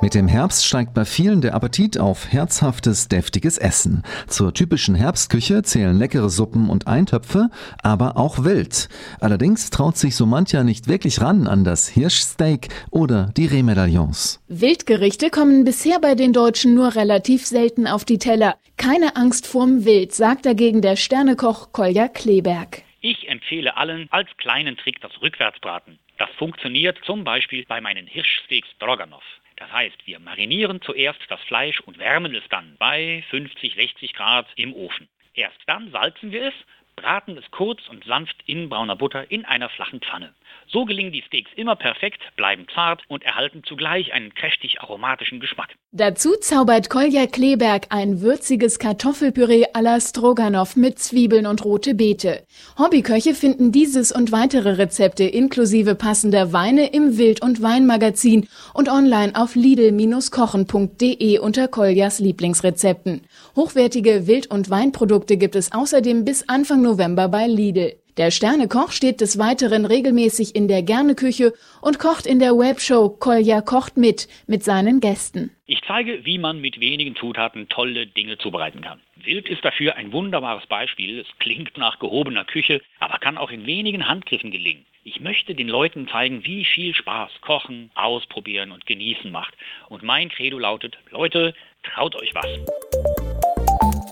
Mit dem Herbst steigt bei vielen der Appetit auf herzhaftes, deftiges Essen. Zur typischen Herbstküche zählen leckere Suppen und Eintöpfe, aber auch Wild. Allerdings traut sich so mancher nicht wirklich ran an das Hirschsteak oder die Rehmedaillons. Wildgerichte kommen bisher bei den Deutschen nur relativ selten auf die Teller. Keine Angst vorm Wild, sagt dagegen der Sternekoch Kolja Kleberg. Ich empfehle allen als kleinen Trick das Rückwärtsbraten. Das funktioniert zum Beispiel bei meinen Hirschsteaks Stroganov. Das heißt, wir marinieren zuerst das Fleisch und wärmen es dann bei 50, 60 Grad im Ofen. Erst dann salzen wir es, braten es kurz und sanft in brauner Butter in einer flachen Pfanne. So gelingen die Steaks immer perfekt, bleiben zart und erhalten zugleich einen kräftig aromatischen Geschmack. Dazu zaubert Kolja Kleberg ein würziges Kartoffelpüree à la Stroganoff mit Zwiebeln und rote Beete. Hobbyköche finden dieses und weitere Rezepte inklusive passender Weine im Wild- und Weinmagazin und online auf lidl-kochen.de unter Koljas Lieblingsrezepten. Hochwertige Wild- und Weinprodukte gibt es außerdem bis Anfang November bei Lidl. Der Sternekoch steht des Weiteren regelmäßig in der Gerneküche und kocht in der Webshow Kolja kocht mit mit seinen Gästen. Ich zeige, wie man mit wenigen Zutaten tolle Dinge zubereiten kann. Wild ist dafür ein wunderbares Beispiel. Es klingt nach gehobener Küche, aber kann auch in wenigen Handgriffen gelingen. Ich möchte den Leuten zeigen, wie viel Spaß Kochen, Ausprobieren und Genießen macht. Und mein Credo lautet, Leute, traut euch was.